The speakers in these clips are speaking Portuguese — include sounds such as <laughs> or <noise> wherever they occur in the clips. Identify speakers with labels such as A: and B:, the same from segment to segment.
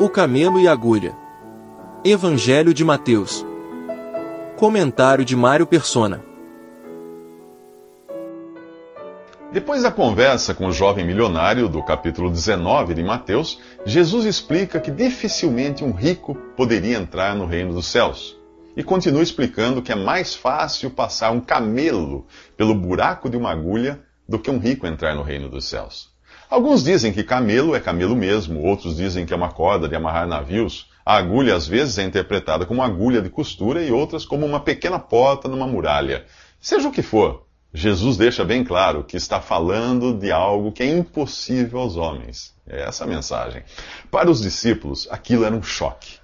A: O camelo e a agulha. Evangelho de Mateus. Comentário de Mário Persona.
B: Depois da conversa com o jovem milionário do capítulo 19 de Mateus, Jesus explica que dificilmente um rico poderia entrar no reino dos céus. E continua explicando que é mais fácil passar um camelo pelo buraco de uma agulha do que um rico entrar no reino dos céus. Alguns dizem que camelo é camelo mesmo, outros dizem que é uma corda de amarrar navios. A agulha às vezes é interpretada como agulha de costura e outras como uma pequena porta numa muralha. Seja o que for, Jesus deixa bem claro que está falando de algo que é impossível aos homens. É essa a mensagem. Para os discípulos, aquilo era um choque.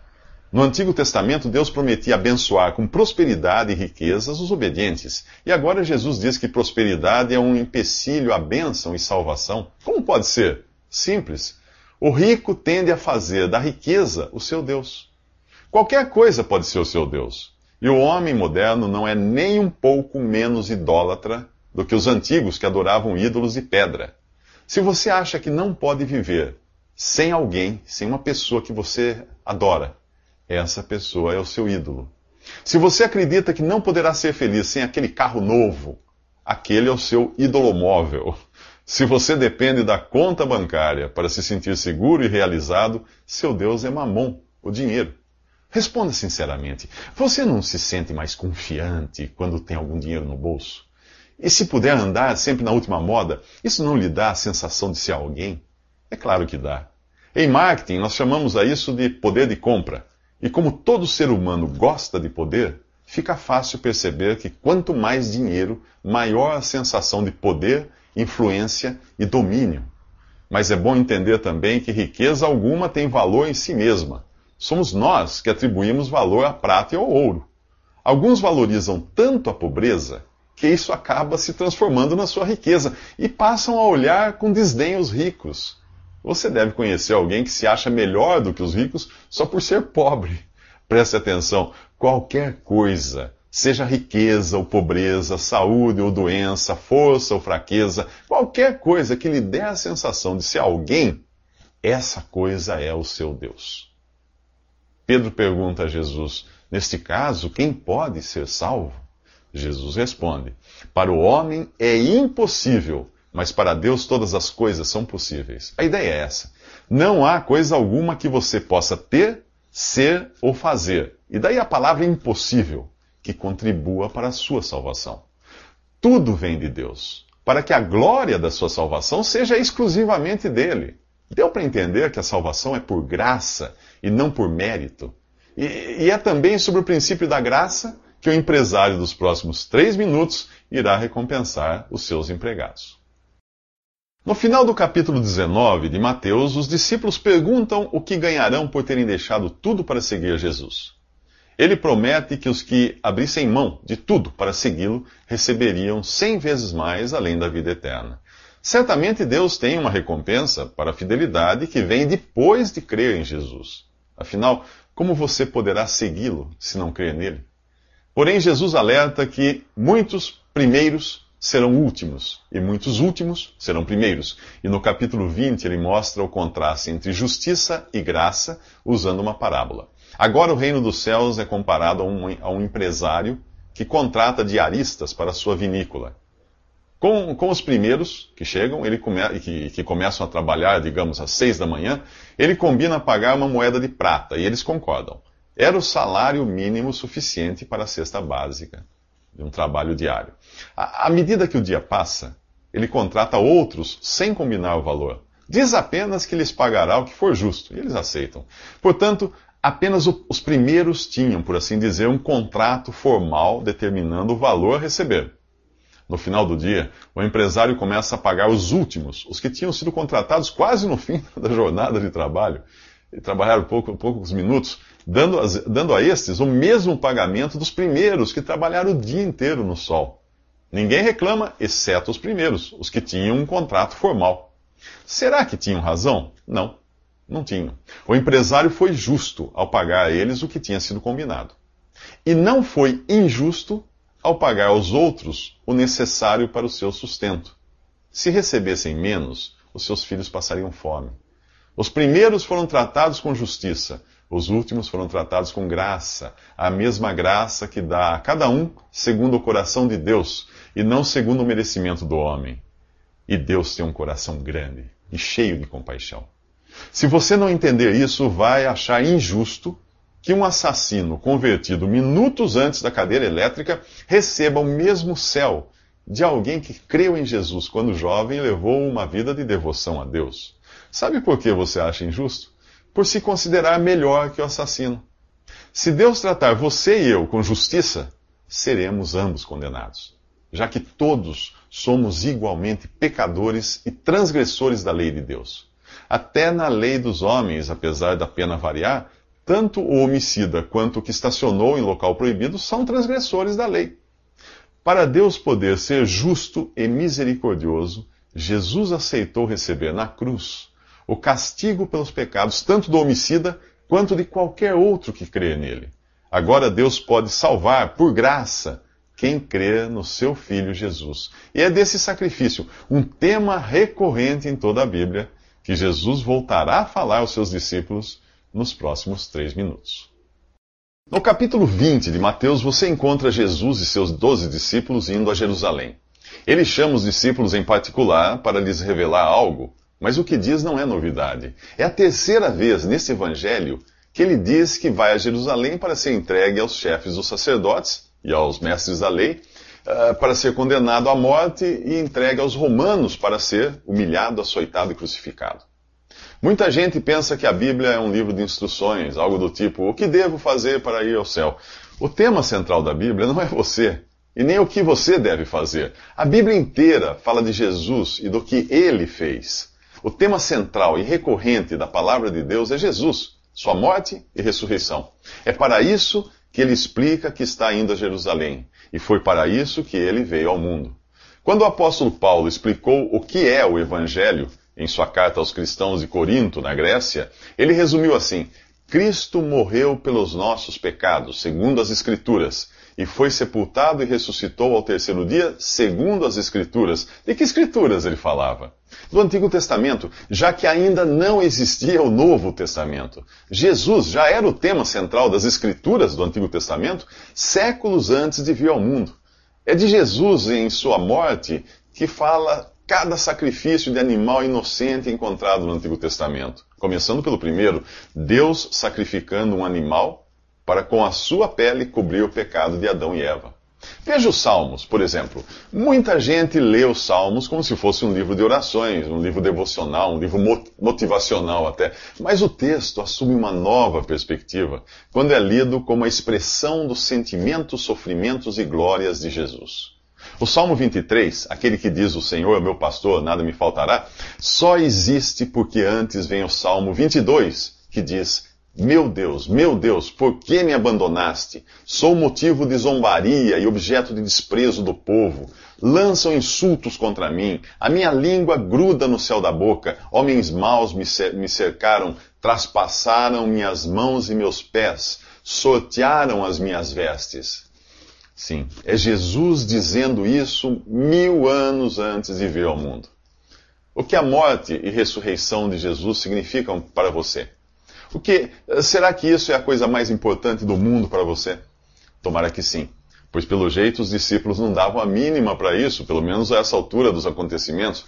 B: No Antigo Testamento, Deus prometia abençoar com prosperidade e riquezas os obedientes. E agora Jesus diz que prosperidade é um empecilho à bênção e salvação. Como pode ser? Simples. O rico tende a fazer da riqueza o seu Deus. Qualquer coisa pode ser o seu Deus. E o homem moderno não é nem um pouco menos idólatra do que os antigos que adoravam ídolos de pedra. Se você acha que não pode viver sem alguém, sem uma pessoa que você adora, essa pessoa é o seu ídolo. Se você acredita que não poderá ser feliz sem aquele carro novo, aquele é o seu móvel. Se você depende da conta bancária para se sentir seguro e realizado, seu Deus é mamon, o dinheiro. Responda sinceramente: você não se sente mais confiante quando tem algum dinheiro no bolso? E se puder andar sempre na última moda, isso não lhe dá a sensação de ser alguém? É claro que dá. Em marketing, nós chamamos a isso de poder de compra. E como todo ser humano gosta de poder, fica fácil perceber que quanto mais dinheiro, maior a sensação de poder, influência e domínio. Mas é bom entender também que riqueza alguma tem valor em si mesma. Somos nós que atribuímos valor à prata e ao ouro. Alguns valorizam tanto a pobreza que isso acaba se transformando na sua riqueza e passam a olhar com desdém os ricos você deve conhecer alguém que se acha melhor do que os ricos só por ser pobre. Preste atenção: qualquer coisa, seja riqueza ou pobreza, saúde ou doença, força ou fraqueza, qualquer coisa que lhe dê a sensação de ser alguém, essa coisa é o seu Deus. Pedro pergunta a Jesus: Neste caso, quem pode ser salvo? Jesus responde: Para o homem é impossível mas para Deus todas as coisas são possíveis. A ideia é essa. Não há coisa alguma que você possa ter, ser ou fazer. E daí a palavra impossível, que contribua para a sua salvação. Tudo vem de Deus, para que a glória da sua salvação seja exclusivamente dele. Deu para entender que a salvação é por graça e não por mérito. E, e é também sobre o princípio da graça que o empresário dos próximos três minutos irá recompensar os seus empregados. No final do capítulo 19 de Mateus, os discípulos perguntam o que ganharão por terem deixado tudo para seguir Jesus. Ele promete que os que abrissem mão de tudo para segui-lo receberiam cem vezes mais além da vida eterna. Certamente Deus tem uma recompensa para a fidelidade que vem depois de crer em Jesus. Afinal, como você poderá segui-lo se não crer nele? Porém, Jesus alerta que muitos primeiros serão últimos, e muitos últimos serão primeiros. E no capítulo 20 ele mostra o contraste entre justiça e graça, usando uma parábola. Agora o reino dos céus é comparado a um, a um empresário que contrata diaristas para sua vinícola. Com, com os primeiros que chegam, ele come, que, que começam a trabalhar, digamos, às seis da manhã, ele combina pagar uma moeda de prata, e eles concordam. Era o salário mínimo suficiente para a cesta básica de um trabalho diário. À, medida que o dia passa, ele contrata outros sem combinar o valor. Diz apenas que lhes pagará o que for justo, e eles aceitam. Portanto, apenas os primeiros tinham, por assim dizer, um contrato formal determinando o valor a receber. No final do dia, o empresário começa a pagar os últimos, os que tinham sido contratados quase no fim <laughs> da jornada de trabalho, e trabalharam pouco, poucos minutos, dando, dando a estes o mesmo pagamento dos primeiros que trabalharam o dia inteiro no sol. Ninguém reclama, exceto os primeiros, os que tinham um contrato formal. Será que tinham razão? Não, não tinham. O empresário foi justo ao pagar a eles o que tinha sido combinado. E não foi injusto ao pagar aos outros o necessário para o seu sustento. Se recebessem menos, os seus filhos passariam fome. Os primeiros foram tratados com justiça, os últimos foram tratados com graça, a mesma graça que dá a cada um segundo o coração de Deus e não segundo o merecimento do homem. E Deus tem um coração grande e cheio de compaixão. Se você não entender isso, vai achar injusto que um assassino convertido minutos antes da cadeira elétrica receba o mesmo céu de alguém que creu em Jesus quando jovem e levou uma vida de devoção a Deus. Sabe por que você acha injusto? Por se considerar melhor que o assassino. Se Deus tratar você e eu com justiça, seremos ambos condenados, já que todos somos igualmente pecadores e transgressores da lei de Deus. Até na lei dos homens, apesar da pena variar, tanto o homicida quanto o que estacionou em local proibido são transgressores da lei. Para Deus poder ser justo e misericordioso, Jesus aceitou receber na cruz o castigo pelos pecados, tanto do homicida quanto de qualquer outro que crê nele. Agora Deus pode salvar, por graça, quem crê no seu Filho Jesus. E é desse sacrifício, um tema recorrente em toda a Bíblia, que Jesus voltará a falar aos seus discípulos nos próximos três minutos. No capítulo 20 de Mateus, você encontra Jesus e seus doze discípulos indo a Jerusalém. Ele chama os discípulos em particular para lhes revelar algo, mas o que diz não é novidade. É a terceira vez nesse evangelho que ele diz que vai a Jerusalém para ser entregue aos chefes dos sacerdotes e aos mestres da lei, uh, para ser condenado à morte e entregue aos romanos para ser humilhado, açoitado e crucificado. Muita gente pensa que a Bíblia é um livro de instruções, algo do tipo: o que devo fazer para ir ao céu? O tema central da Bíblia não é você, e nem o que você deve fazer. A Bíblia inteira fala de Jesus e do que ele fez. O tema central e recorrente da palavra de Deus é Jesus, sua morte e ressurreição. É para isso que ele explica que está indo a Jerusalém, e foi para isso que ele veio ao mundo. Quando o apóstolo Paulo explicou o que é o Evangelho, em sua carta aos cristãos de Corinto, na Grécia, ele resumiu assim: Cristo morreu pelos nossos pecados, segundo as Escrituras, e foi sepultado e ressuscitou ao terceiro dia, segundo as Escrituras. De que Escrituras ele falava? Do Antigo Testamento, já que ainda não existia o Novo Testamento. Jesus já era o tema central das Escrituras do Antigo Testamento séculos antes de vir ao mundo. É de Jesus em sua morte que fala cada sacrifício de animal inocente encontrado no Antigo Testamento. Começando pelo primeiro, Deus sacrificando um animal para com a sua pele cobrir o pecado de Adão e Eva. Veja os Salmos, por exemplo. Muita gente lê os Salmos como se fosse um livro de orações, um livro devocional, um livro motivacional até. Mas o texto assume uma nova perspectiva quando é lido como a expressão dos sentimentos, sofrimentos e glórias de Jesus. O Salmo 23, aquele que diz: O Senhor é meu pastor, nada me faltará, só existe porque antes vem o Salmo 22, que diz: Meu Deus, meu Deus, por que me abandonaste? Sou motivo de zombaria e objeto de desprezo do povo. Lançam insultos contra mim, a minha língua gruda no céu da boca. Homens maus me cercaram, traspassaram minhas mãos e meus pés, sortearam as minhas vestes. Sim, é Jesus dizendo isso mil anos antes de vir ao mundo. O que a morte e ressurreição de Jesus significam para você? O que será que isso é a coisa mais importante do mundo para você? Tomara que sim, pois pelo jeito os discípulos não davam a mínima para isso, pelo menos a essa altura dos acontecimentos.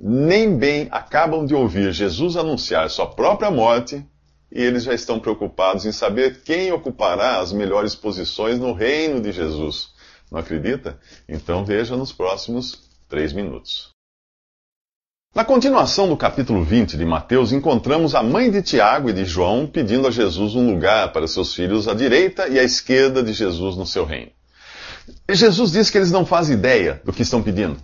B: Nem bem acabam de ouvir Jesus anunciar sua própria morte e eles já estão preocupados em saber quem ocupará as melhores posições no reino de Jesus. Não acredita? Então veja nos próximos três minutos. Na continuação do capítulo 20 de Mateus, encontramos a mãe de Tiago e de João pedindo a Jesus um lugar para seus filhos à direita e à esquerda de Jesus no seu reino. Jesus diz que eles não fazem ideia do que estão pedindo.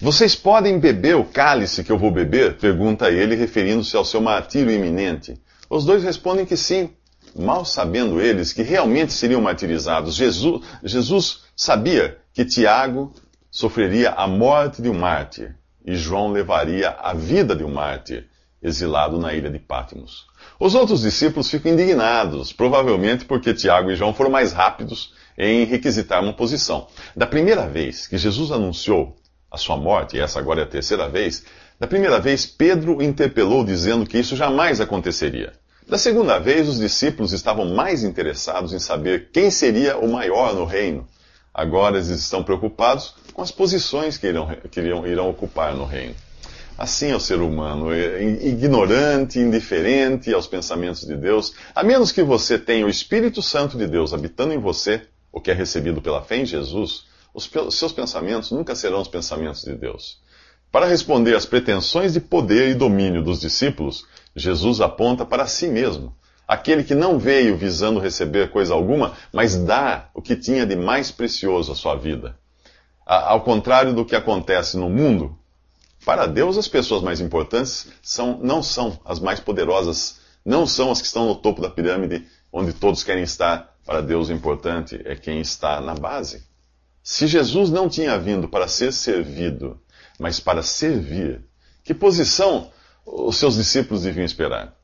B: Vocês podem beber o cálice que eu vou beber? pergunta ele, referindo-se ao seu martírio iminente. Os dois respondem que sim, mal sabendo eles que realmente seriam martirizados. Jesus, Jesus sabia que Tiago sofreria a morte de um mártir e João levaria a vida de um mártir, exilado na ilha de Patmos. Os outros discípulos ficam indignados, provavelmente porque Tiago e João foram mais rápidos em requisitar uma posição. Da primeira vez que Jesus anunciou a sua morte, e essa agora é a terceira vez, Da primeira vez, Pedro o interpelou dizendo que isso jamais aconteceria. Da segunda vez, os discípulos estavam mais interessados em saber quem seria o maior no reino. Agora eles estão preocupados com as posições que irão, que irão, irão ocupar no reino. Assim é o ser humano, é ignorante, indiferente aos pensamentos de Deus. A menos que você tenha o Espírito Santo de Deus habitando em você, o que é recebido pela fé em Jesus, os seus pensamentos nunca serão os pensamentos de Deus. Para responder às pretensões de poder e domínio dos discípulos, Jesus aponta para si mesmo, aquele que não veio visando receber coisa alguma, mas dá o que tinha de mais precioso à sua vida. Ao contrário do que acontece no mundo, para Deus, as pessoas mais importantes são, não são as mais poderosas, não são as que estão no topo da pirâmide, onde todos querem estar. Para Deus, o importante é quem está na base. Se Jesus não tinha vindo para ser servido, mas para servir, que posição os seus discípulos deviam esperar?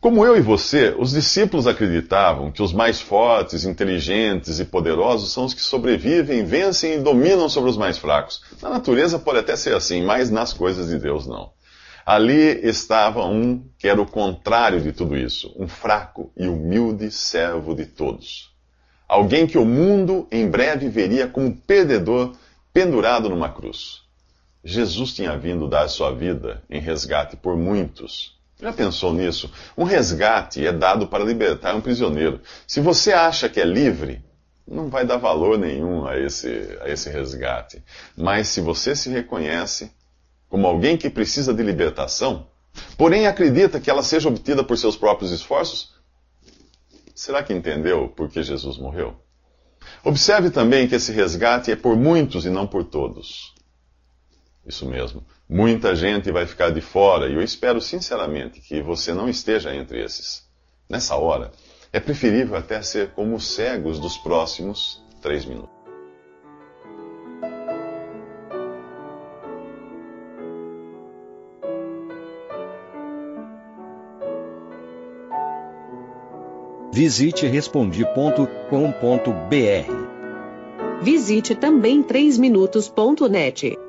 B: Como eu e você, os discípulos acreditavam que os mais fortes, inteligentes e poderosos são os que sobrevivem, vencem e dominam sobre os mais fracos. Na natureza pode até ser assim, mas nas coisas de Deus não. Ali estava um que era o contrário de tudo isso, um fraco e humilde servo de todos. Alguém que o mundo em breve veria como perdedor pendurado numa cruz. Jesus tinha vindo dar sua vida em resgate por muitos já pensou nisso? Um resgate é dado para libertar um prisioneiro. Se você acha que é livre, não vai dar valor nenhum a esse, a esse resgate. Mas se você se reconhece como alguém que precisa de libertação, porém acredita que ela seja obtida por seus próprios esforços, será que entendeu por que Jesus morreu? Observe também que esse resgate é por muitos e não por todos. Isso mesmo. Muita gente vai ficar de fora e eu espero sinceramente que você não esteja entre esses. Nessa hora, é preferível até ser como os cegos dos próximos três minutos.
C: Visite respondi.com.br.
D: Visite também 3minutos.net.